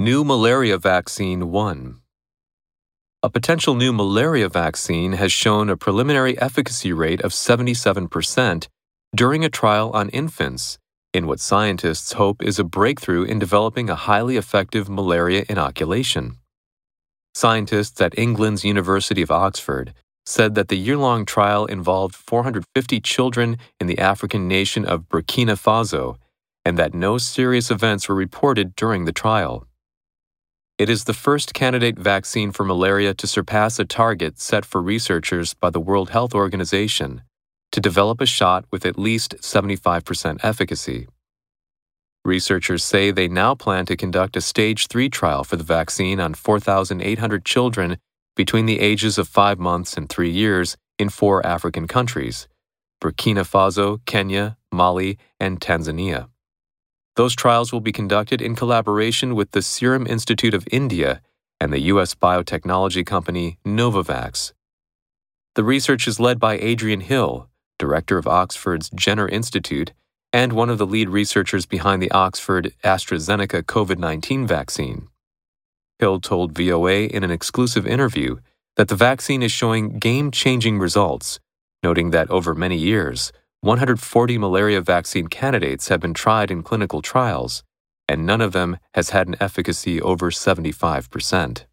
New Malaria Vaccine 1 A potential new malaria vaccine has shown a preliminary efficacy rate of 77% during a trial on infants, in what scientists hope is a breakthrough in developing a highly effective malaria inoculation. Scientists at England's University of Oxford said that the year long trial involved 450 children in the African nation of Burkina Faso and that no serious events were reported during the trial. It is the first candidate vaccine for malaria to surpass a target set for researchers by the World Health Organization to develop a shot with at least 75% efficacy. Researchers say they now plan to conduct a stage 3 trial for the vaccine on 4,800 children between the ages of 5 months and 3 years in four African countries Burkina Faso, Kenya, Mali, and Tanzania. Those trials will be conducted in collaboration with the Serum Institute of India and the U.S. biotechnology company Novavax. The research is led by Adrian Hill, director of Oxford's Jenner Institute and one of the lead researchers behind the Oxford AstraZeneca COVID 19 vaccine. Hill told VOA in an exclusive interview that the vaccine is showing game changing results, noting that over many years, 140 malaria vaccine candidates have been tried in clinical trials, and none of them has had an efficacy over 75%.